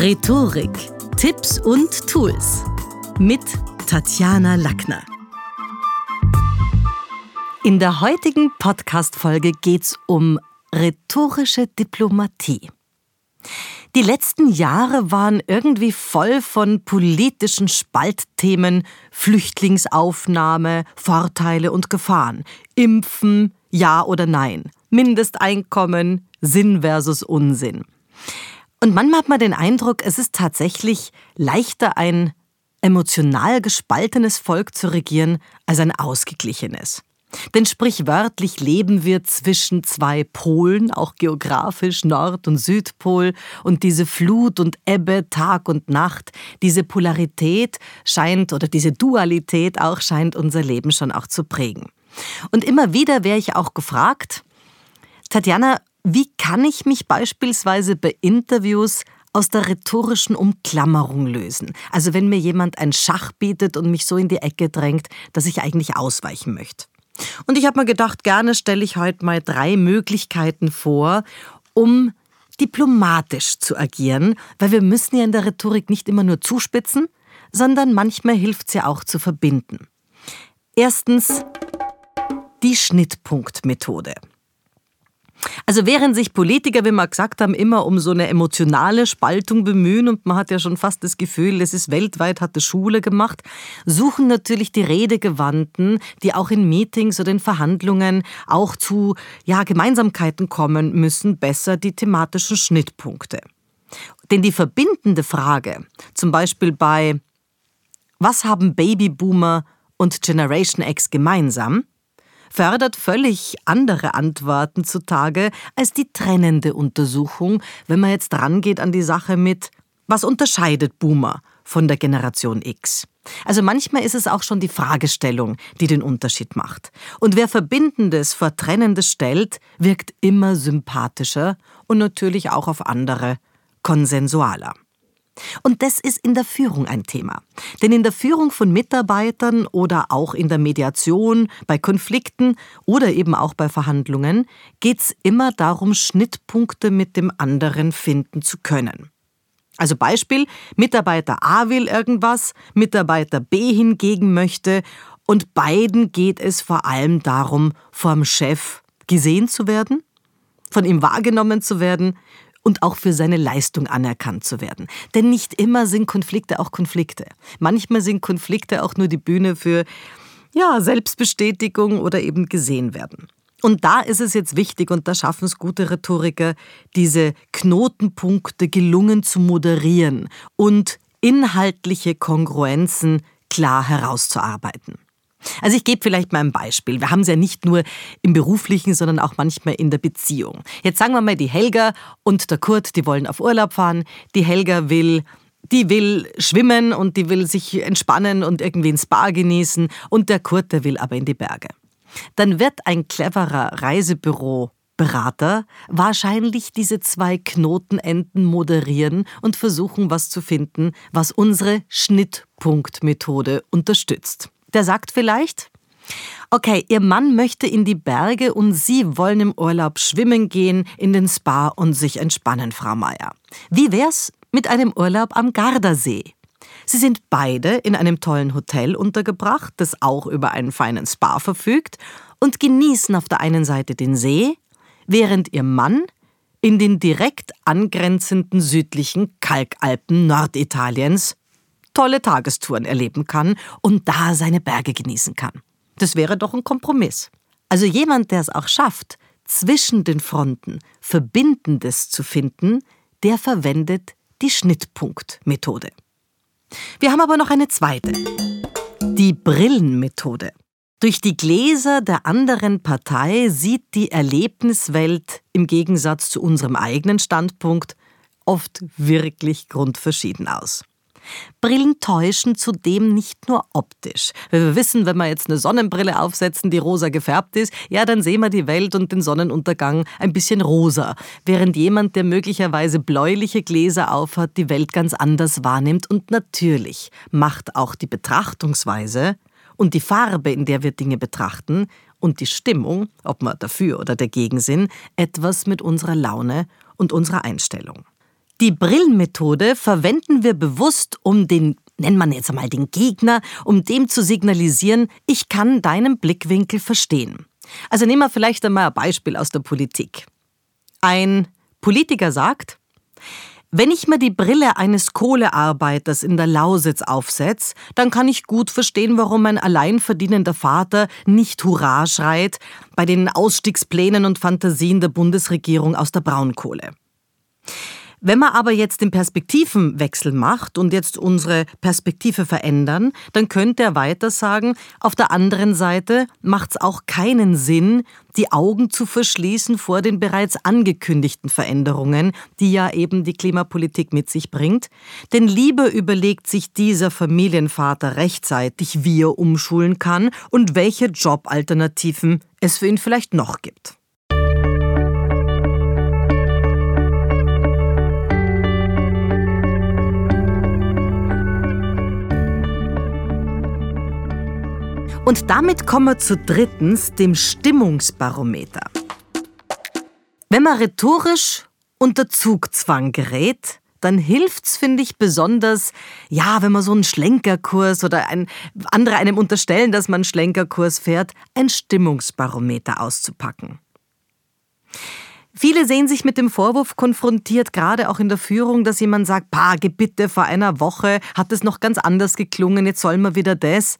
Rhetorik, Tipps und Tools mit Tatjana Lackner. In der heutigen Podcast-Folge geht's um rhetorische Diplomatie. Die letzten Jahre waren irgendwie voll von politischen Spaltthemen, Flüchtlingsaufnahme, Vorteile und Gefahren, Impfen, ja oder nein, Mindesteinkommen, Sinn versus Unsinn. Und manchmal hat man den Eindruck, es ist tatsächlich leichter, ein emotional gespaltenes Volk zu regieren, als ein ausgeglichenes. Denn sprichwörtlich leben wir zwischen zwei Polen, auch geografisch Nord- und Südpol, und diese Flut und Ebbe, Tag und Nacht, diese Polarität scheint oder diese Dualität auch scheint unser Leben schon auch zu prägen. Und immer wieder wäre ich auch gefragt, Tatjana, wie kann ich mich beispielsweise bei Interviews aus der rhetorischen Umklammerung lösen? Also wenn mir jemand ein Schach bietet und mich so in die Ecke drängt, dass ich eigentlich ausweichen möchte. Und ich habe mir gedacht, gerne stelle ich heute mal drei Möglichkeiten vor, um diplomatisch zu agieren, weil wir müssen ja in der Rhetorik nicht immer nur zuspitzen, sondern manchmal hilft es ja auch zu verbinden. Erstens die Schnittpunktmethode. Also während sich Politiker, wie wir gesagt haben, immer um so eine emotionale Spaltung bemühen und man hat ja schon fast das Gefühl, es ist weltweit, hat die Schule gemacht, suchen natürlich die Redegewandten, die auch in Meetings oder in Verhandlungen auch zu ja, Gemeinsamkeiten kommen müssen, besser die thematischen Schnittpunkte. Denn die verbindende Frage, zum Beispiel bei Was haben Babyboomer und Generation X gemeinsam? Fördert völlig andere Antworten zutage als die trennende Untersuchung, wenn man jetzt rangeht an die Sache mit, was unterscheidet Boomer von der Generation X? Also manchmal ist es auch schon die Fragestellung, die den Unterschied macht. Und wer Verbindendes vor Trennendes stellt, wirkt immer sympathischer und natürlich auch auf andere konsensualer. Und das ist in der Führung ein Thema. Denn in der Führung von Mitarbeitern oder auch in der Mediation, bei Konflikten oder eben auch bei Verhandlungen geht es immer darum, Schnittpunkte mit dem anderen finden zu können. Also Beispiel, Mitarbeiter A will irgendwas, Mitarbeiter B hingegen möchte und beiden geht es vor allem darum, vom Chef gesehen zu werden, von ihm wahrgenommen zu werden, und auch für seine Leistung anerkannt zu werden. Denn nicht immer sind Konflikte auch Konflikte. Manchmal sind Konflikte auch nur die Bühne für ja, Selbstbestätigung oder eben gesehen werden. Und da ist es jetzt wichtig, und da schaffen es gute Rhetoriker, diese Knotenpunkte gelungen zu moderieren und inhaltliche Kongruenzen klar herauszuarbeiten. Also ich gebe vielleicht mal ein Beispiel. Wir haben es ja nicht nur im beruflichen, sondern auch manchmal in der Beziehung. Jetzt sagen wir mal, die Helga und der Kurt, die wollen auf Urlaub fahren. Die Helga will die will schwimmen und die will sich entspannen und irgendwie ins Spa genießen und der Kurt, der will aber in die Berge. Dann wird ein cleverer Reisebüroberater wahrscheinlich diese zwei Knotenenden moderieren und versuchen, was zu finden, was unsere Schnittpunktmethode unterstützt. Der sagt vielleicht, okay, Ihr Mann möchte in die Berge und Sie wollen im Urlaub schwimmen gehen, in den Spa und sich entspannen, Frau Meier. Wie wär's mit einem Urlaub am Gardasee? Sie sind beide in einem tollen Hotel untergebracht, das auch über einen feinen Spa verfügt, und genießen auf der einen Seite den See, während Ihr Mann in den direkt angrenzenden südlichen Kalkalpen Norditaliens tolle Tagestouren erleben kann und da seine Berge genießen kann. Das wäre doch ein Kompromiss. Also jemand, der es auch schafft, zwischen den Fronten Verbindendes zu finden, der verwendet die Schnittpunktmethode. Wir haben aber noch eine zweite, die Brillenmethode. Durch die Gläser der anderen Partei sieht die Erlebniswelt im Gegensatz zu unserem eigenen Standpunkt oft wirklich grundverschieden aus. Brillen täuschen zudem nicht nur optisch. Wir wissen, wenn wir jetzt eine Sonnenbrille aufsetzen, die rosa gefärbt ist, ja, dann sehen wir die Welt und den Sonnenuntergang ein bisschen rosa, während jemand, der möglicherweise bläuliche Gläser aufhat, die Welt ganz anders wahrnimmt und natürlich macht auch die Betrachtungsweise und die Farbe, in der wir Dinge betrachten, und die Stimmung, ob wir dafür oder dagegen sind, etwas mit unserer Laune und unserer Einstellung. Die Brillenmethode verwenden wir bewusst, um den, nennen man jetzt einmal den Gegner, um dem zu signalisieren, ich kann deinen Blickwinkel verstehen. Also nehmen wir vielleicht einmal ein Beispiel aus der Politik. Ein Politiker sagt, wenn ich mir die Brille eines Kohlearbeiters in der Lausitz aufsetze, dann kann ich gut verstehen, warum ein alleinverdienender Vater nicht Hurra schreit bei den Ausstiegsplänen und Fantasien der Bundesregierung aus der Braunkohle. Wenn man aber jetzt den Perspektivenwechsel macht und jetzt unsere Perspektive verändern, dann könnte er weiter sagen, auf der anderen Seite macht es auch keinen Sinn, die Augen zu verschließen vor den bereits angekündigten Veränderungen, die ja eben die Klimapolitik mit sich bringt. Denn lieber überlegt sich dieser Familienvater rechtzeitig, wie er umschulen kann und welche Jobalternativen es für ihn vielleicht noch gibt. Und damit kommen wir zu drittens, dem Stimmungsbarometer. Wenn man rhetorisch unter Zugzwang gerät, dann hilft's, finde ich, besonders, ja, wenn man so einen Schlenkerkurs oder ein, andere einem unterstellen, dass man einen Schlenkerkurs fährt, ein Stimmungsbarometer auszupacken. Viele sehen sich mit dem Vorwurf konfrontiert, gerade auch in der Führung, dass jemand sagt, pa, bitte, vor einer Woche hat es noch ganz anders geklungen, jetzt soll man wieder das.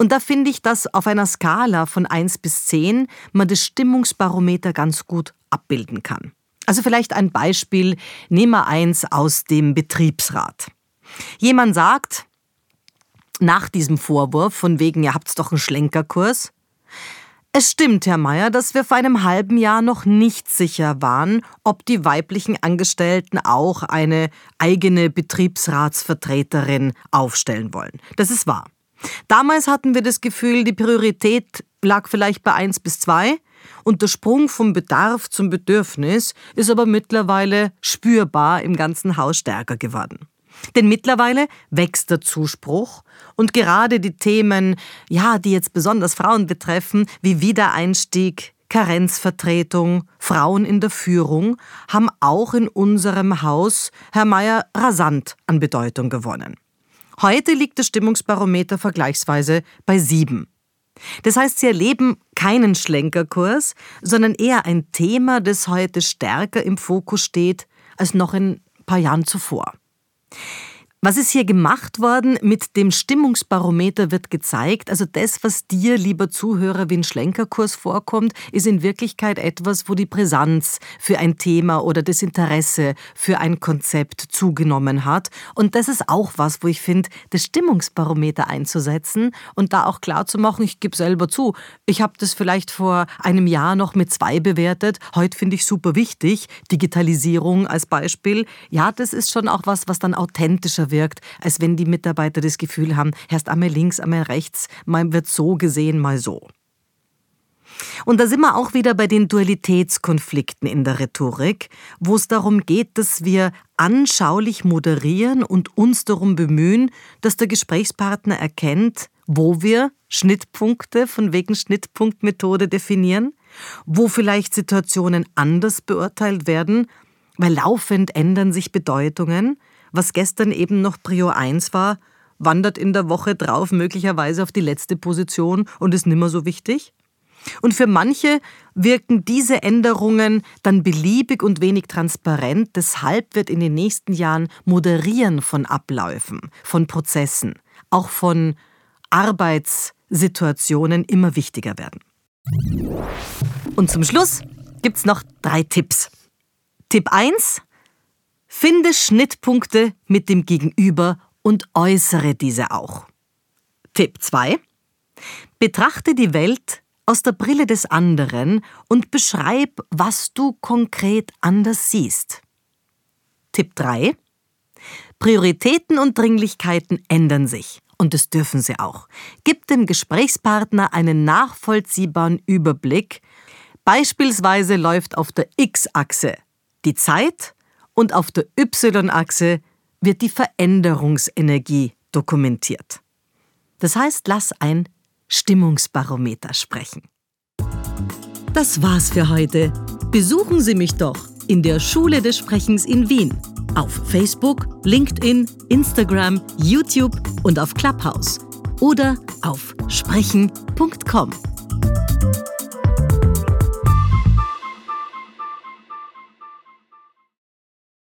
Und da finde ich, dass auf einer Skala von 1 bis 10 man das Stimmungsbarometer ganz gut abbilden kann. Also vielleicht ein Beispiel, nehmen wir eins aus dem Betriebsrat. Jemand sagt, nach diesem Vorwurf von wegen, ihr habt's doch einen Schlenkerkurs, es stimmt, Herr Mayer, dass wir vor einem halben Jahr noch nicht sicher waren, ob die weiblichen Angestellten auch eine eigene Betriebsratsvertreterin aufstellen wollen. Das ist wahr. Damals hatten wir das Gefühl, die Priorität lag vielleicht bei 1 bis 2 und der Sprung vom Bedarf zum Bedürfnis ist aber mittlerweile spürbar im ganzen Haus stärker geworden. Denn mittlerweile wächst der Zuspruch und gerade die Themen, ja, die jetzt besonders Frauen betreffen, wie Wiedereinstieg, Karenzvertretung, Frauen in der Führung, haben auch in unserem Haus, Herr Mayer, rasant an Bedeutung gewonnen. Heute liegt das Stimmungsbarometer vergleichsweise bei sieben. Das heißt, Sie erleben keinen Schlenkerkurs, sondern eher ein Thema, das heute stärker im Fokus steht als noch in ein paar Jahren zuvor. Was ist hier gemacht worden mit dem Stimmungsbarometer wird gezeigt. Also das, was dir, lieber Zuhörer, wie ein Schlenkerkurs vorkommt, ist in Wirklichkeit etwas, wo die Brisanz für ein Thema oder das Interesse für ein Konzept zugenommen hat. Und das ist auch was, wo ich finde, das Stimmungsbarometer einzusetzen und da auch klar zu machen, ich gebe selber zu, ich habe das vielleicht vor einem Jahr noch mit zwei bewertet. Heute finde ich super wichtig. Digitalisierung als Beispiel. Ja, das ist schon auch was, was dann authentischer wirkt, als wenn die Mitarbeiter das Gefühl haben, erst einmal links, einmal rechts, mal wird so gesehen, mal so. Und da sind wir auch wieder bei den Dualitätskonflikten in der Rhetorik, wo es darum geht, dass wir anschaulich moderieren und uns darum bemühen, dass der Gesprächspartner erkennt, wo wir Schnittpunkte von wegen Schnittpunktmethode definieren, wo vielleicht Situationen anders beurteilt werden, weil laufend ändern sich Bedeutungen was gestern eben noch Prio 1 war, wandert in der Woche drauf möglicherweise auf die letzte Position und ist nimmer so wichtig? Und für manche wirken diese Änderungen dann beliebig und wenig transparent. Deshalb wird in den nächsten Jahren Moderieren von Abläufen, von Prozessen, auch von Arbeitssituationen immer wichtiger werden. Und zum Schluss gibt's noch drei Tipps. Tipp 1. Finde Schnittpunkte mit dem Gegenüber und äußere diese auch. Tipp 2. Betrachte die Welt aus der Brille des anderen und beschreib, was du konkret anders siehst. Tipp 3. Prioritäten und Dringlichkeiten ändern sich. Und das dürfen sie auch. Gib dem Gesprächspartner einen nachvollziehbaren Überblick. Beispielsweise läuft auf der X-Achse die Zeit und auf der Y-Achse wird die Veränderungsenergie dokumentiert. Das heißt, lass ein Stimmungsbarometer sprechen. Das war's für heute. Besuchen Sie mich doch in der Schule des Sprechens in Wien Auf Facebook, LinkedIn, Instagram, YouTube und auf Clubhouse oder auf sprechen.com.